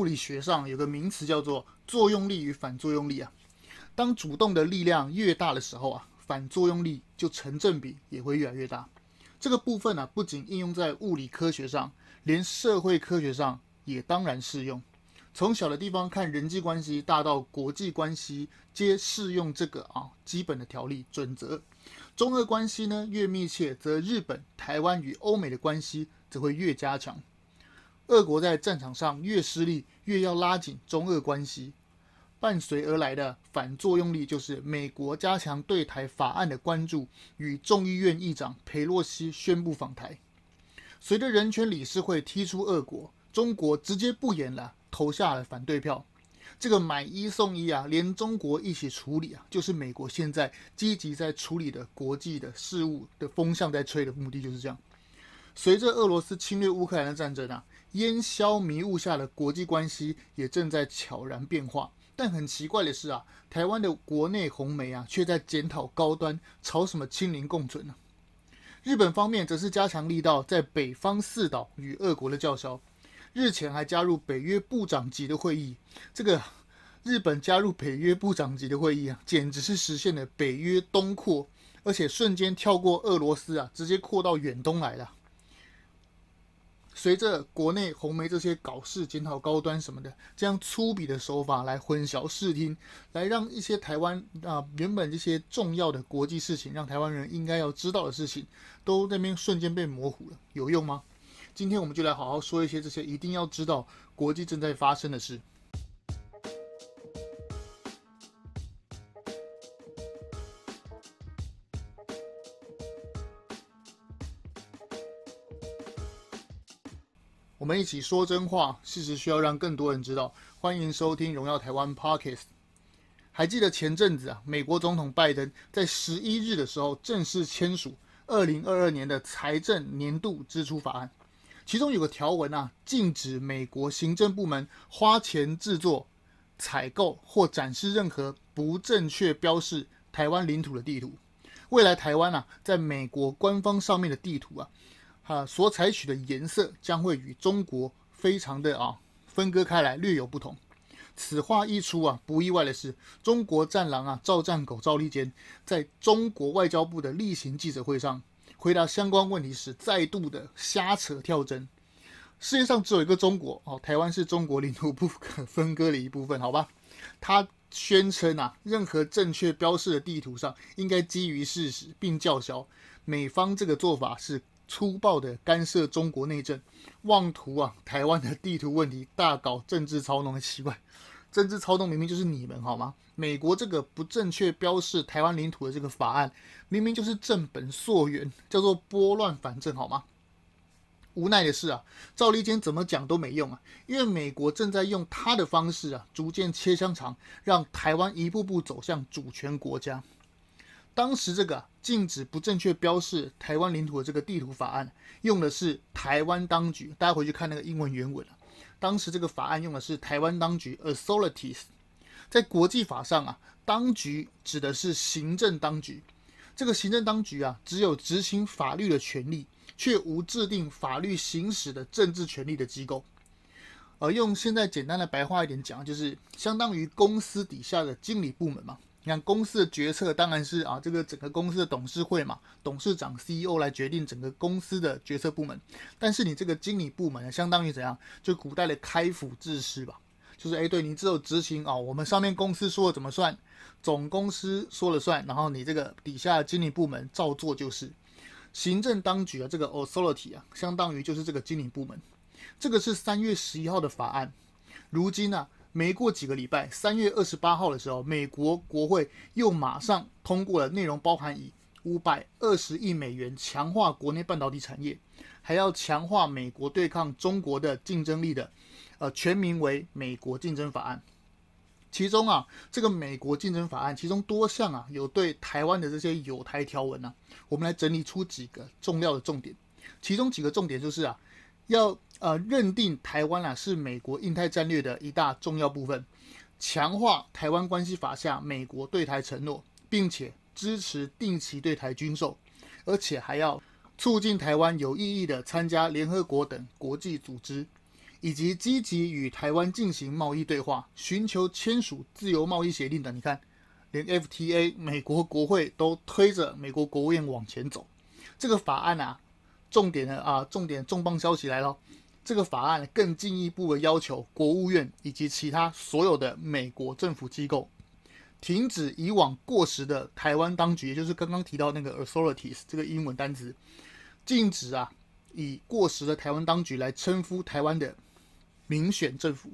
物理学上有个名词叫做作用力与反作用力啊。当主动的力量越大的时候啊，反作用力就成正比，也会越来越大。这个部分呢、不仅应用在物理科学上，连社会科学上也当然适用。从小的地方看人际关系，大到国际关系，皆适用这个啊基本的条例准则。中俄关系呢越密切，则日本、台湾与欧美的关系则会越加强。俄国在战场上越失利，越要拉紧中俄关系。伴随而来的反作用力，就是美国加强对台法案的关注，与众议院议长裴洛西宣布访台。随着人权理事会踢出俄国，中国直接不演了。投下了反对票，这个买一送一啊，连中国一起处理啊，就是美国现在积极在处理的国际的事务的风向在吹的目的就是这样。随着俄罗斯侵略乌克兰的战争啊，烟消迷雾下的国际关系也正在悄然变化。但很奇怪的是啊，台湾的国内红媒啊，却在检讨高端，吵什么清零共存呢？日本方面则是加强力道，在北方四岛与俄国的叫嚣。日前还加入北约部长级的会议，这个日本加入北约部长级的会议啊，简直是实现了北约东扩，而且瞬间跳过俄罗斯啊，直接扩到远东来了。随着国内红媒这些搞事、检讨高端什么的，这样粗鄙的手法来混淆视听，来让一些台湾啊原本这些重要的国际事情，让台湾人应该要知道的事情，都那边瞬间被模糊了，有用吗？今天我们就来好好说一些这些一定要知道国际正在发生的事。我们一起说真话，事实需要让更多人知道。欢迎收听《荣耀台湾》Podcast。还记得前阵子啊，美国总统拜登在十一日的时候正式签署二零二二年的财政年度支出法案。其中有个条文啊，禁止美国行政部门花钱制作、采购或展示任何不正确标示台湾领土的地图。未来台湾啊，在美国官方上面的地图啊，啊所采取的颜色将会与中国非常的啊分割开来，略有不同。此话一出啊，不意外的是，中国战狼啊赵战狗赵立坚在中国外交部的例行记者会上。回答相关问题时，再度的瞎扯跳针。世界上只有一个中国哦，台湾是中国领土不可分割的一部分，好吧？他宣称啊，任何正确标示的地图上应该基于事实，并叫嚣美方这个做法是粗暴的干涉中国内政，妄图啊台湾的地图问题大搞政治操弄，很奇怪。政治操纵明明就是你们好吗？美国这个不正确标示台湾领土的这个法案，明明就是正本溯源，叫做拨乱反正好吗？无奈的是啊，赵立坚怎么讲都没用啊，因为美国正在用他的方式啊，逐渐切香肠，让台湾一步步走向主权国家。当时这个禁止不正确标示台湾领土的这个地图法案，用的是台湾当局，大家回去看那个英文原文了。当时这个法案用的是台湾当局 （authorities）。在国际法上啊，当局指的是行政当局。这个行政当局啊，只有执行法律的权利，却无制定法律行使的政治权利的机构。而用现在简单的白话一点讲，就是相当于公司底下的经理部门嘛。你看公司的决策当然是啊，这个整个公司的董事会嘛，董事长 CEO 来决定整个公司的决策部门。但是你这个经理部门呢相当于怎样？就古代的开府志士吧，就是哎，对你只有执行啊，我们上面公司说了怎么算，总公司说了算，然后你这个底下的经理部门照做就是。行政当局啊，这个 authority 啊，相当于就是这个经理部门。这个是三月十一号的法案，如今呢、没过几个礼拜，三月二十八号的时候，美国国会又马上通过了内容包含以五百二十亿美元强化国内半导体产业，还要强化美国对抗中国的竞争力的，呃，全名为《美国竞争法案》。其中啊，这个《美国竞争法案》其中多项啊，有对台湾的这些友台条文啊，我们来整理出几个重要的重点。其中几个重点就是啊。要呃认定台湾啊是美国印太战略的一大重要部分，强化台湾关系法下美国对台承诺，并且支持定期对台军售，而且还要促进台湾有意义的参加联合国等国际组织，以及积极与台湾进行贸易对话，寻求签署自由贸易协定的。你看，连 FTA 美国国会都推着美国国务院往前走。这个法案啊，重点的啊，重点重磅消息来了。这个法案更进一步的要求国务院以及其他所有的美国政府机构，停止以往过时的台湾当局，也就是刚刚提到那个 authorities 这个英文单词，禁止啊以过时的台湾当局来称呼台湾的民选政府，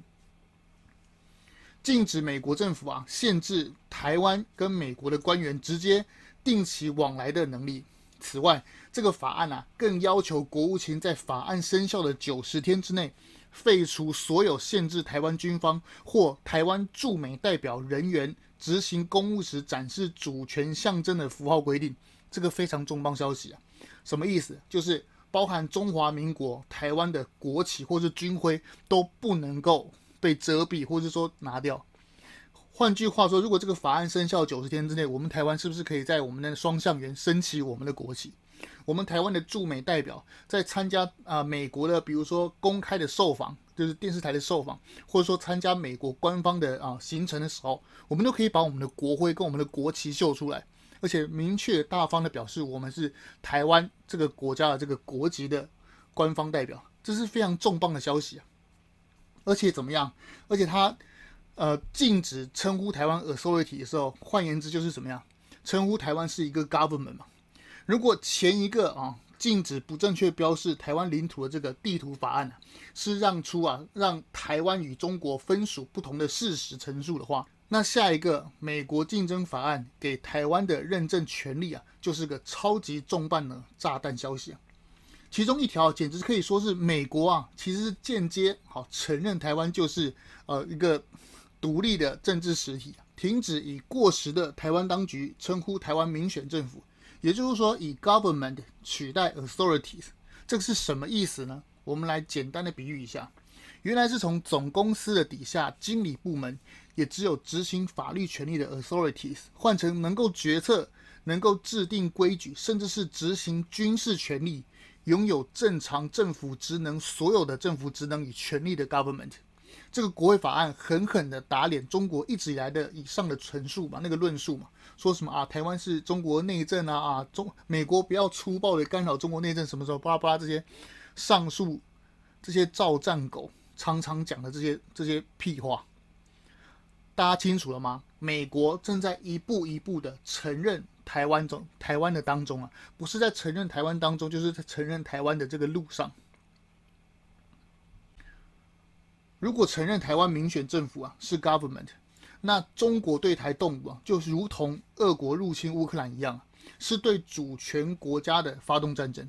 禁止美国政府啊限制台湾跟美国的官员直接定期往来的能力。此外，这个法案啊，更要求国务卿在法案生效的九十天之内，废除所有限制台湾军方或台湾驻美代表人员执行公务时展示主权象征的符号规定。这个非常重磅消息啊！什么意思？就是包含中华民国台湾的国旗或是军徽都不能够被遮蔽，或者说拿掉。换句话说，如果这个法案生效九十天之内，我们台湾是不是可以在我们的双向园升起我们的国旗？我们台湾的驻美代表在参加啊、美国的，比如说公开的受访，就是电视台的受访，或者说参加美国官方的啊、行程的时候，我们都可以把我们的国徽跟我们的国旗秀出来，而且明确大方的表示我们是台湾这个国家的这个国籍的官方代表，这是非常重磅的消息啊！而且怎么样？而且他。呃，禁止称呼台湾 authority 的时候，换言之就是怎么样？称呼台湾是一个 government 嘛。如果前一个啊，禁止不正确标示台湾领土的这个地图法案、是让出啊，让台湾与中国分属不同的事实陈述的话，那下一个美国竞争法案给台湾的认证权利啊，就是个超级重磅的炸弹消息啊。其中一条简直可以说是美国啊，其实是间接好承认台湾就是呃一个。独立的政治实体，停止以过时的台湾当局称呼台湾民选政府，也就是说以 government 取代 authorities，这个是什么意思呢？我们来简单的比喻一下，原来是从总公司的底下经理部门，也只有执行法律权力的 authorities，换成能够决策、能够制定规矩，甚至是执行军事权力、拥有正常政府职能、所有的政府职能与权力的 government。这个国会法案狠狠地打脸中国一直以来的以上的陈述嘛，那个论述嘛，说什么啊，台湾是中国内政啊啊，中美国不要粗暴的干扰中国内政，什么时候巴拉巴拉这些上述这些造战狗常常讲的这些这些屁话，大家清楚了吗？美国正在一步一步的承认台湾中台湾的当中啊，不是在承认台湾当中，就是在承认台湾的这个路上。如果承认台湾民选政府啊是 government，那中国对台动武啊，就如同俄国入侵乌克兰一样，是对主权国家的发动战争。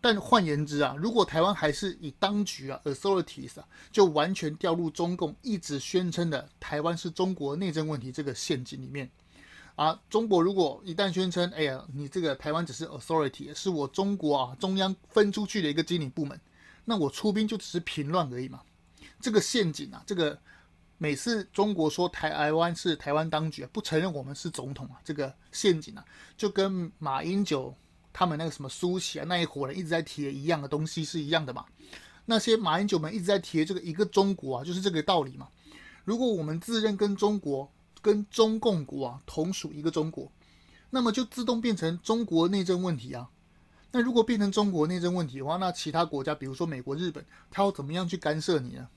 但换言之啊，如果台湾还是以当局啊 authorities 啊，就完全掉入中共一直宣称的台湾是中国内政问题这个陷阱里面。啊，中国如果一旦宣称，哎呀，你这个台湾只是 authority，是我中国啊中央分出去的一个经理部门，那我出兵就只是平乱而已嘛。这个陷阱啊，这个每次中国说台湾是台湾当局啊，不承认我们是总统啊，这个陷阱啊，就跟马英九他们那个什么苏起啊那一伙人一直在提的一样的东西是一样的嘛。那些马英九们一直在提这个一个中国啊，就是这个道理嘛。如果我们自认跟中国跟中共国啊同属一个中国，那么就自动变成中国内政问题啊。那如果变成中国内政问题的话，那其他国家，比如说美国、日本，他要怎么样去干涉你呢？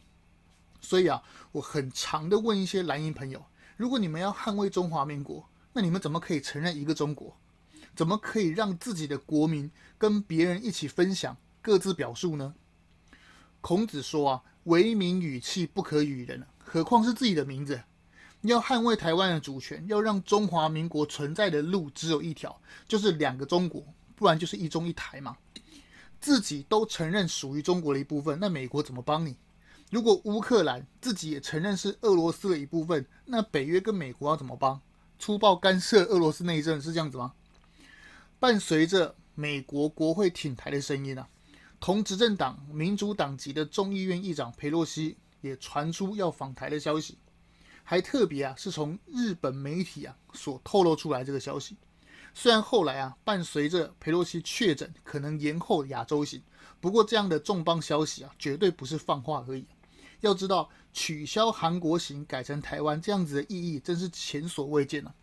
所以啊，我很常的问一些蓝营朋友：如果你们要捍卫中华民国，那你们怎么可以承认一个中国？怎么可以让自己的国民跟别人一起分享、各自表述呢？孔子说啊：“为名与器不可与人，何况是自己的名字？要捍卫台湾的主权，要让中华民国存在的路只有一条，就是两个中国，不然就是一中一台嘛。自己都承认属于中国的一部分，那美国怎么帮你？”如果乌克兰自己也承认是俄罗斯的一部分，那北约跟美国要怎么帮？粗暴干涉俄罗斯内政是这样子吗？伴随着美国国会挺台的声音啊，同执政党民主党籍的众议院议长裴洛西也传出要访台的消息，还特别啊是从日本媒体啊所透露出来这个消息。虽然后来啊伴随着裴洛西确诊可能延后亚洲行，不过这样的重磅消息啊绝对不是放话而已。要知道，取消韩国行改成台湾这样子的意义，真是前所未见啊！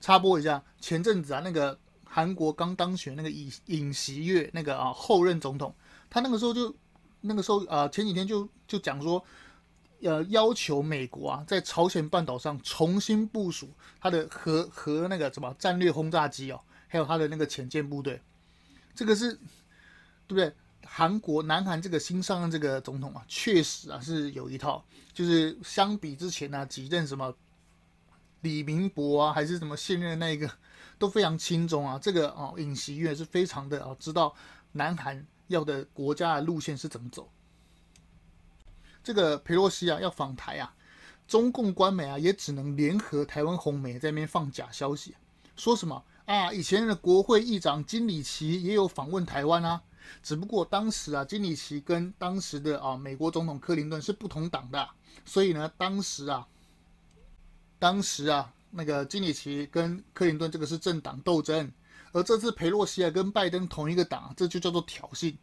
插播一下，前阵子啊，那个韩国刚当选那个尹尹锡悦那个啊后任总统，他那个时候就那个时候啊前几天就就讲说，呃要求美国啊在朝鲜半岛上重新部署他的核核那个什么战略轰炸机哦，还有他的那个潜舰部队，这个是对不对？韩国南韩这个新上任这个总统啊，确实啊是有一套，就是相比之前呢、啊、几任什么李明博啊，还是什么现任的那个都非常亲中啊。这个哦尹锡悦是非常的啊知道南韩要的国家的路线是怎么走。这个裴洛西啊要访台啊，中共官媒啊也只能联合台湾红媒在那边放假消息，说什么啊以前的国会议长金里奇也有访问台湾啊。只不过当时啊，金里奇跟当时的啊美国总统克林顿是不同党的，所以呢，当时啊，当时啊，那个金里奇跟克林顿这个是政党斗争，而这次裴洛西啊跟拜登同一个党，这就叫做挑衅，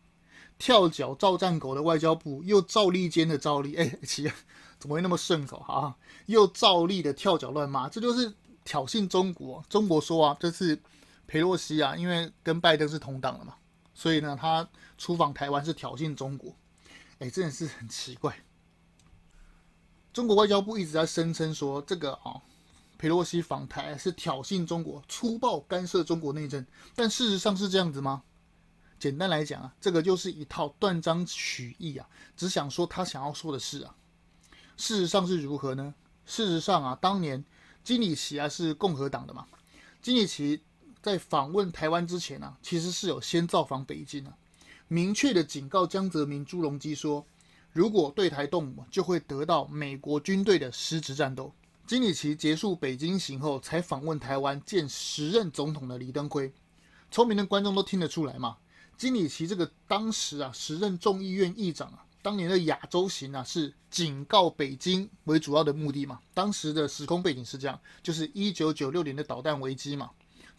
跳脚照战狗的外交部又照例间的照例，哎，奇，怎么会那么顺口啊？又照例的跳脚乱骂，这就是挑衅中国。中国说啊，这次裴洛西啊，因为跟拜登是同党的嘛。所以呢，他出访台湾是挑衅中国，哎，真的是很奇怪。中国外交部一直在声称说，这个啊，佩洛西访台是挑衅中国，粗暴干涉中国内政。但事实上是这样子吗？简单来讲啊，这个就是一套断章取义啊，只想说他想要说的事啊。事实上是如何呢？事实上啊，当年金里奇啊是共和党的嘛，金里奇。在访问台湾之前啊，其实是有先造访北京啊，明确的警告江泽民、朱镕基说，如果对台动武，就会得到美国军队的实质战斗。金里奇结束北京行后，才访问台湾见时任总统的李登辉。聪明的观众都听得出来嘛，金里奇这个当时啊，时任众议院议长啊，当年的亚洲行啊，是警告北京为主要的目的嘛。当时的时空背景是这样，就是一九九六年的导弹危机嘛。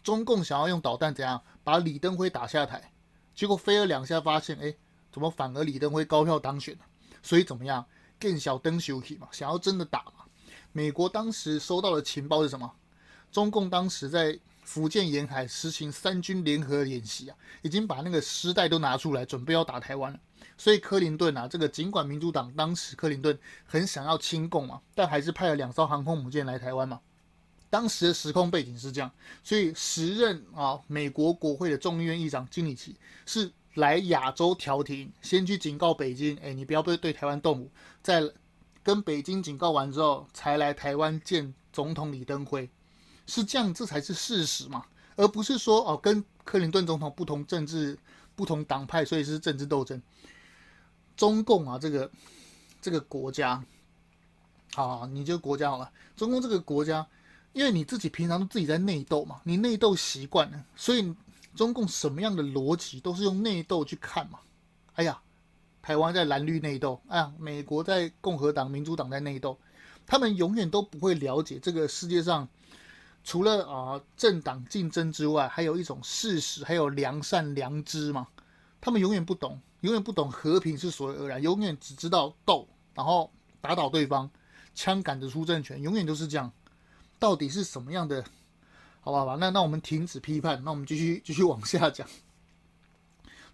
中共想要用导弹怎样把李登辉打下台，结果飞了两下，发现哎，怎么反而李登辉高票当选了？所以怎么样？更小登休息嘛，想要真的打嘛？美国当时收到的情报是什么？中共当时在福建沿海实行三军联合演习啊，已经把那个尸袋都拿出来，准备要打台湾了。所以克林顿啊，这个尽管民主党当时克林顿很想要亲共嘛，但还是派了两艘航空母舰来台湾嘛。当时的时空背景是这样，所以时任啊美国国会的众议院议长金里奇是来亚洲调停，先去警告北京，哎，你不要对对台湾动武，在跟北京警告完之后，才来台湾见总统李登辉，是这样，这才是事实嘛，而不是说哦跟克林顿总统不同政治、不同党派，所以是政治斗争。中共啊这个这个国家，好，你就国家好了，中共这个国家。因为你自己平常都自己在内斗嘛，你内斗习惯了，所以中共什么样的逻辑都是用内斗去看嘛。哎呀，台湾在蓝绿内斗，哎呀，美国在共和党、民主党在内斗，他们永远都不会了解这个世界上除了啊、政党竞争之外，还有一种事实，还有良善良知嘛。他们永远不懂，永远不懂和平是所谓而然，永远只知道斗，然后打倒对方，枪杆子出政权，永远都是这样。到底是什么样的？好吧，好吧，那那我们停止批判，那我们继续继续往下讲。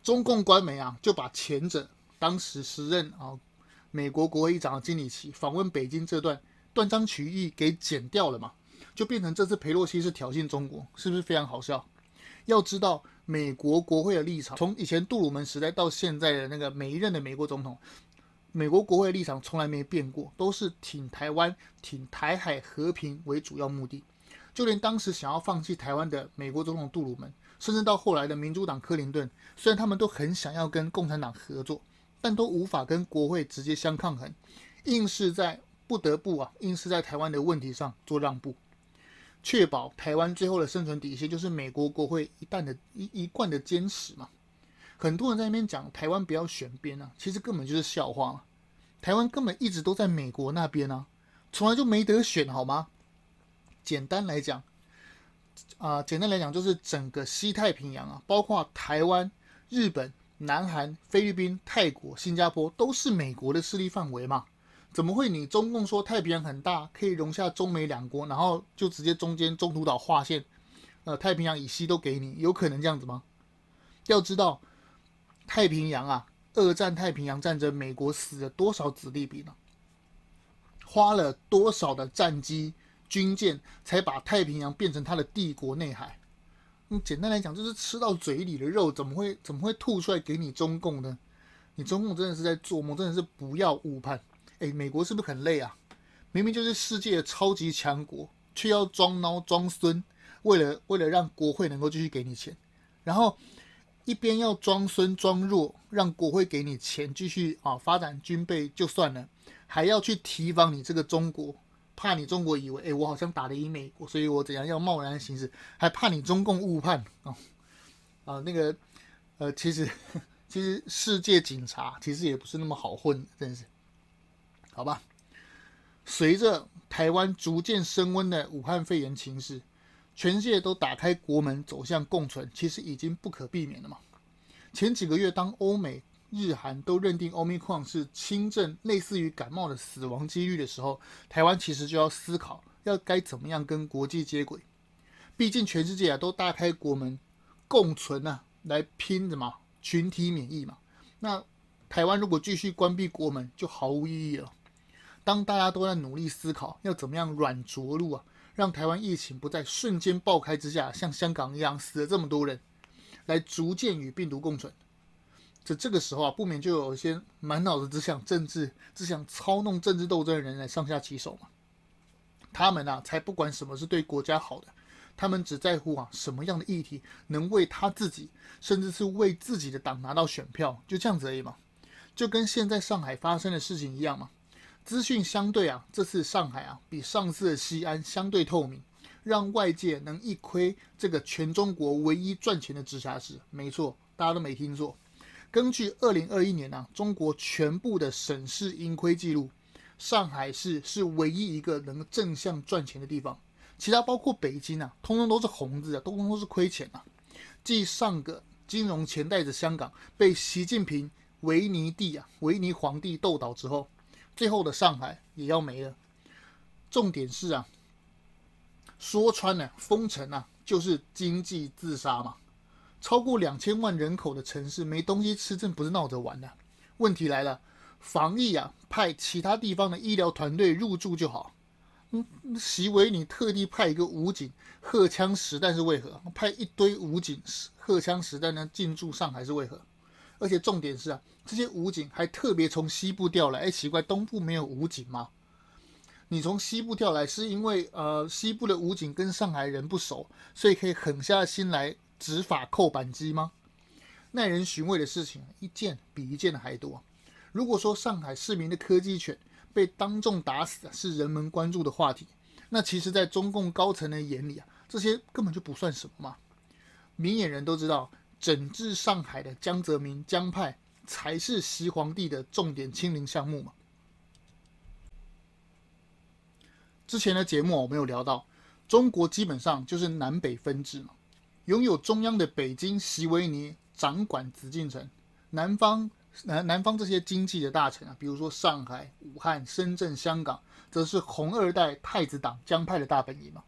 中共官媒啊，就把前者当时时任啊美国国会议长的金里奇访问北京这段断章取义给剪掉了嘛，就变成这次裴洛西是挑衅中国，是不是非常好笑？要知道美国国会的立场，从以前杜鲁门时代到现在的那个每一任的美国总统。美国国会立场从来没变过，都是挺台湾、挺台海和平为主要目的。就连当时想要放弃台湾的美国总统杜鲁门，甚至到后来的民主党克林顿，虽然他们都很想要跟共产党合作，但都无法跟国会直接相抗衡，硬是在不得不啊，硬是在台湾的问题上做让步，确保台湾最后的生存底线就是美国国会一旦的一一贯的坚持嘛。很多人在那边讲台湾不要选边啊，其实根本就是笑话。台湾根本一直都在美国那边啊，从来就没得选，好吗？简单来讲，啊、简单来讲就是整个西太平洋啊，包括台湾、日本、南韩、菲律宾、泰国、新加坡，都是美国的势力范围嘛。怎么会？你中共说太平洋很大，可以容下中美两国，然后就直接中间中途岛划线，呃，太平洋以西都给你，有可能这样子吗？要知道，太平洋啊，二战太平洋战争，美国死了多少子弟兵呢？花了多少的战机、军舰，才把太平洋变成他的帝国内海？嗯，简单来讲，就是吃到嘴里的肉，怎么会怎么会吐出来给你中共呢？你中共真的是在做梦，真的是不要误判。哎，美国是不是很累啊？明明就是世界的超级强国，却要装孬装孙，为了为了让国会能够继续给你钱，然后一边要装孙装弱，让国会给你钱继续啊发展军备就算了，还要去提防你这个中国，怕你中国以为哎我好像打得赢美国，所以我怎样要贸然行事，还怕你中共误判啊啊那个 呃其实其实世界警察其实也不是那么好混，真是。好吧，随着台湾逐渐升温的武汉肺炎情势，全世界都打开国门走向共存，其实已经不可避免了嘛。前几个月，当欧美、日韩都认定 Omicron 是轻症，类似于感冒的死亡几率的时候，台湾其实就要思考要该怎么样跟国际接轨。毕竟全世界啊都大开国门共存啊，来拼什么群体免疫嘛。那台湾如果继续关闭国门，就毫无意义了。当大家都在努力思考要怎么样软着陆啊，让台湾疫情不在瞬间爆开之下，像香港一样死了这么多人，来逐渐与病毒共存。这这个时候啊，不免就有一些满脑子只想政治、只想操弄政治斗争的人来上下其手嘛。他们啊，才不管什么是对国家好的，他们只在乎啊什么样的议题能为他自己，甚至是为自己的党拿到选票，就这样子而已嘛。就跟现在上海发生的事情一样嘛。资讯相对啊，这次上海啊比上次的西安相对透明，让外界能一窥这个全中国唯一赚钱的直辖市。没错，大家都没听错。根据二零二一年啊中国全部的省市盈亏记录，上海市是唯一一个能正向赚钱的地方，其他包括北京啊，通通都是红字啊，通通都是亏钱啊。继上个金融钱袋子香港被习近平维尼帝啊维尼皇帝斗倒之后。最后的上海也要没了。重点是啊，说穿了，封城啊，就是经济自杀嘛。超过两千万人口的城市没东西吃，真不是闹着玩的。问题来了，防疫啊，派其他地方的医疗团队入驻就好。嗯，习维你特地派一个武警荷枪实弹是为何？派一堆武警荷枪实弹呢进驻上海是为何？而且重点是啊，这些武警还特别从西部调来。哎，奇怪，东部没有武警吗？你从西部调来是因为呃，西部的武警跟上海人不熟，所以可以狠下心来执法扣扳机吗？耐人寻味的事情一件比一件的还多。如果说上海市民的科技犬被当众打死是人们关注的话题，那其实，在中共高层的眼里啊，这些根本就不算什么嘛。明眼人都知道。整治上海的江泽民江派才是习皇帝的重点清零项目嘛？之前的节目我们有聊到，中国基本上就是南北分治嘛，拥有中央的北京习维尼掌管紫禁城，南方南南方这些经济的大城啊，比如说上海、武汉、深圳、香港，则是红二代太子党江派的大本营嘛。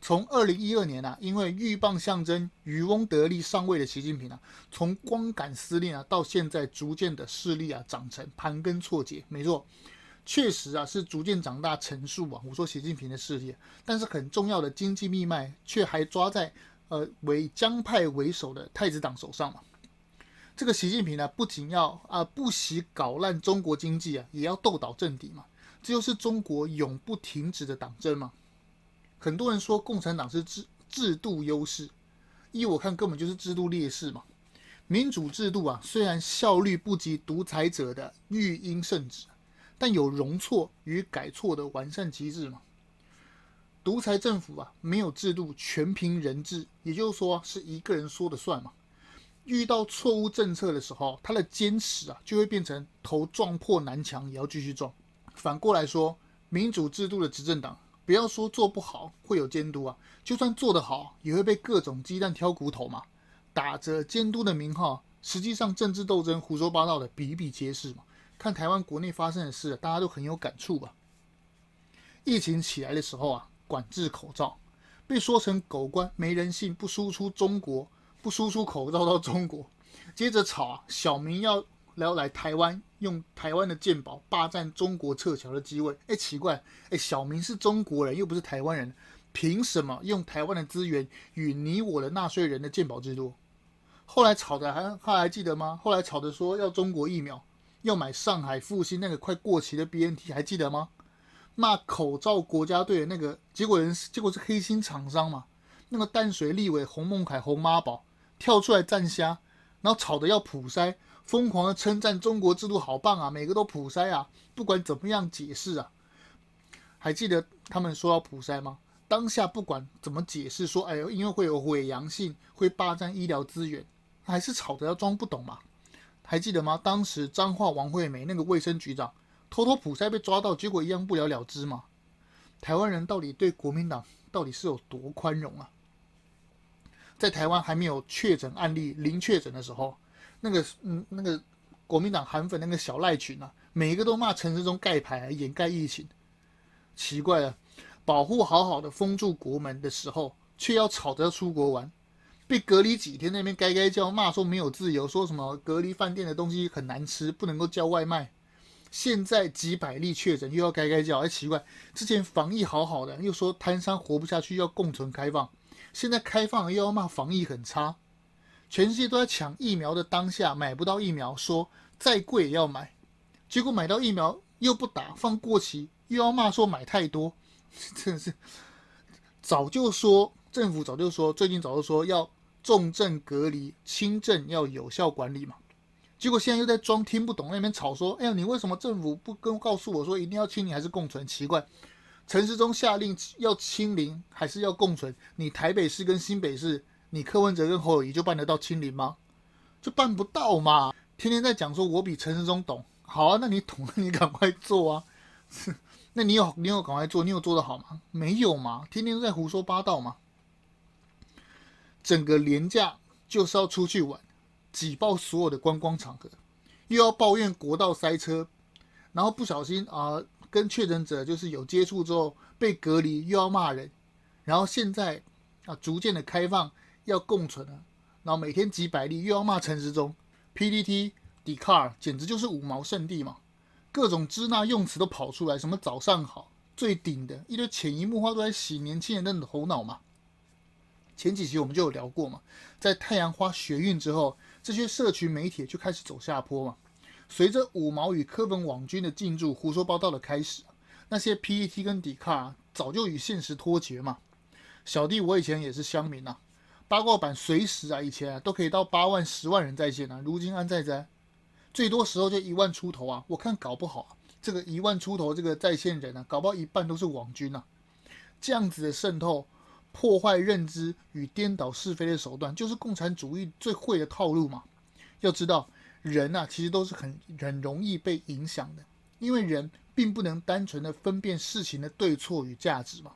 从二零一二年啊，因为鹬蚌相争、渔翁得利上位的习近平啊，从光杆司令啊，到现在逐渐的势力啊长成，盘根错节。没错，确实啊是逐渐长大成树啊。我说习近平的势力，但是很重要的经济命脉却还抓在呃为江派为首的太子党手上嘛。这个习近平呢，不仅要啊、不惜搞烂中国经济啊，也要斗倒政敌嘛。这就是中国永不停止的党争嘛。很多人说共产党是制制度优势，依我看根本就是制度劣势嘛。民主制度啊，虽然效率不及独裁者的育婴圣旨，但有容错与改错的完善机制嘛。独裁政府啊，没有制度，全凭人治，也就是说是一个人说了算嘛。遇到错误政策的时候，他的坚持啊，就会变成头撞破南墙也要继续撞。反过来说，民主制度的执政党。不要说做不好会有监督啊，就算做得好，也会被各种鸡蛋挑骨头嘛。打着监督的名号，实际上政治斗争胡说八道的比比皆是嘛。看台湾国内发生的事，大家都很有感触吧？疫情起来的时候啊，管制口罩被说成狗官没人性，不输出中国，不输出口罩到中国。接着吵啊，小明要然后来台湾用台湾的健保霸占中国撤侨的机会。哎，奇怪，哎，小明是中国人又不是台湾人，凭什么用台湾的资源与你我的纳税人的健保制度？后来吵的还他还记得吗？后来吵的说要中国疫苗，要买上海复星那个快过期的 BNT，还记得吗？骂口罩国家队的那个结果人结果是黑心厂商嘛？那个淡水立委洪孟凯洪妈宝跳出来站虾，然后吵的要普筛，疯狂的称赞中国制度好棒啊，每个都普筛啊，不管怎么样解释啊，还记得他们说要普筛吗？当下不管怎么解释说，哎呦，因为会有伪阳性，会霸占医疗资源。还是吵着要装不懂嘛？还记得吗？当时彰化王惠美那个卫生局长偷偷普筛被抓到，结果一样不了了之嘛？台湾人到底对国民党到底是有多宽容啊？在台湾还没有确诊案例零确诊的时候，那个嗯那个国民党韩粉那个小赖群啊，每一个都骂陈时中盖牌掩盖疫情。奇怪了，保护好好的封住国门的时候，却要吵着要出国玩。被隔离几天，那边该该叫骂说没有自由，说什么隔离饭店的东西很难吃，不能够叫外卖。现在几百例确诊，又要该该叫，哎，奇怪，之前防疫好好的，又说摊商活不下去，要共存开放，现在开放又要骂防疫很差。全世界都在抢疫苗的当下，买不到疫苗，说再贵也要买，结果买到疫苗又不打，放过期，又要骂说买太多，真是早就说政府早就说，最近早就说要。重症隔离，轻症要有效管理嘛？结果现在又在装听不懂，那边吵说：“哎呀，你为什么政府不跟告诉我说一定要清零还是共存？”奇怪，陈时中下令要清零还是要共存？你台北市跟新北市，你柯文哲跟侯友宜就办得到清零吗？就办不到嘛！天天在讲说我比陈时中懂，好啊，那你懂，那你赶快做啊！那你有你有赶快做，你有做得好吗？没有嘛，天天都在胡说八道嘛。整个廉价就是要出去玩，挤爆所有的观光场合，又要抱怨国道塞车，然后不小心啊、跟确诊者就是有接触之后被隔离，又要骂人，然后现在啊逐渐的开放要共存啊，然后每天几百例又要骂陈时中，PDT、d c a r 简直就是五毛圣地嘛，各种支那用词都跑出来，什么早上好，最顶的一堆潜移默化都在洗年轻人的头脑嘛。前几集我们就有聊过嘛，在太阳花学运之后，这些社群媒体就开始走下坡嘛。随着五毛与柯粉网军的进驻，胡说八道的开始，那些 P E T 跟 d c a r 早就与现实脱节嘛。小弟我以前也是乡民啊，八卦版随时啊，以前啊都可以到八万、十万人在线啊，如今安在哉？最多时候就一万出头啊。我看搞不好啊，这个一万出头这个在线人啊，搞不好一半都是网军啊。这样子的渗透。破坏认知与颠倒是非的手段，就是共产主义最会的套路嘛。要知道，人啊，其实都是很很容易被影响的，因为人并不能单纯的分辨事情的对错与价值嘛。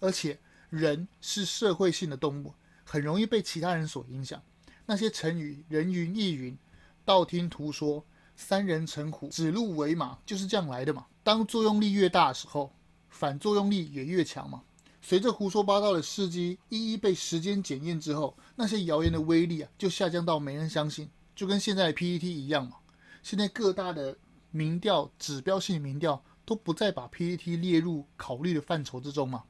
而且，人是社会性的动物，很容易被其他人所影响。那些成语“人云亦云”、“道听途说”、“三人成虎”、“指鹿为马”，就是这样来的嘛。当作用力越大的时候，反作用力也越强嘛。随着胡说八道的事迹一一被时间检验之后，那些谣言的威力啊就下降到没人相信，就跟现在的 PPT 一样嘛。现在各大的民调、指标性民调都不再把 PPT 列入考虑的范畴之中嘛。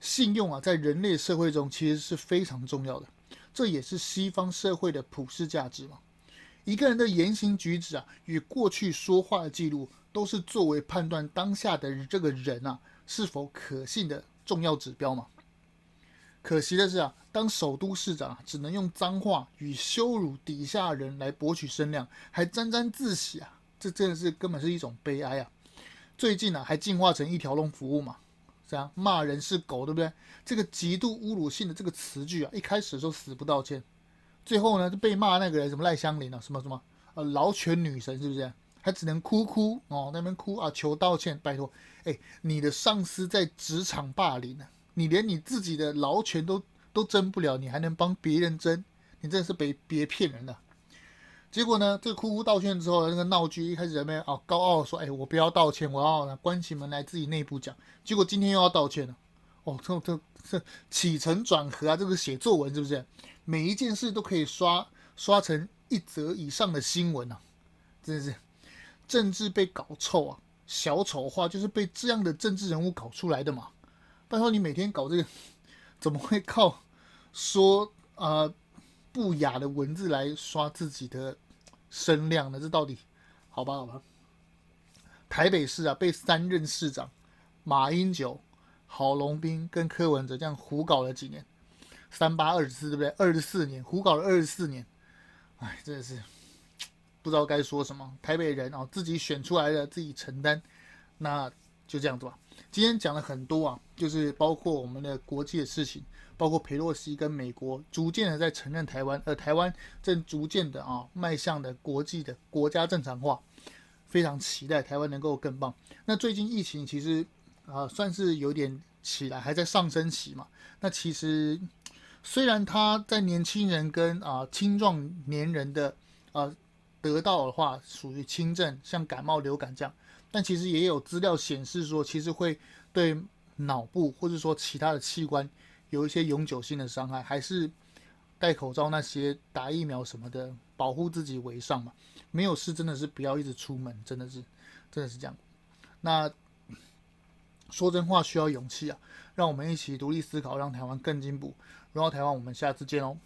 信用啊，在人类社会中其实是非常重要的，这也是西方社会的普世价值嘛。一个人的言行举止啊，与过去说话的记录，都是作为判断当下的这个人啊是否可信的。重要指标嘛，可惜的是啊，当首都市长只能用脏话与羞辱底下人来博取声量，还沾沾自喜啊，这真的是根本是一种悲哀啊！最近啊，还进化成一条龙服务嘛，这样骂人是狗，对不对？这个极度侮辱性的这个词句啊，一开始的时候死不道歉，最后呢就被骂那个人什么赖香林啊，什么什么呃劳权女神是不是？还只能哭哭哦，那边哭啊，求道歉，拜托。哎，你的上司在职场霸凌呢，你连你自己的劳权都都争不了，你还能帮别人争？你真的是别别骗人了。结果呢，这个哭哭道歉之后，那个闹剧一开始在那边哦高傲说，哎，我不要道歉，我要关起门来自己内部讲。结果今天又要道歉了，哦，这这这起承转合啊，这个写作文是不是？每一件事都可以刷刷成一则以上的新闻啊！真的是政治被搞臭啊，小丑化就是被这样的政治人物搞出来的嘛。拜托你每天搞这个，怎么会靠说啊？不雅的文字来刷自己的声量呢？这到底好吧？好吧。台北市啊，被三任市长马英九、郝龙斌跟柯文哲这样胡搞了几年？三八二十四，对不对？二十四年，胡搞了二十四年。哎，真的是不知道该说什么。台北人啊，自己选出来的，自己承担。那就这样子吧。今天讲了很多啊，就是包括我们的国际的事情。包括裴洛西跟美国逐渐的在承认台湾，而台湾正逐渐的啊迈向的国际的国家正常化，非常期待台湾能够更棒。那最近疫情其实啊算是有点起来，还在上升期嘛。那其实虽然它在年轻人跟啊青壮年人的啊得到的话属于轻症，像感冒、流感这样，但其实也有资料显示说，其实会对脑部或者说其他的器官。有一些永久性的伤害，还是戴口罩那些打疫苗什么的，保护自己为上嘛。没有事真的是不要一直出门，真的是，真的是这样。那说真话需要勇气啊，让我们一起独立思考，让台湾更进步。荣耀台湾，我们下次见哦。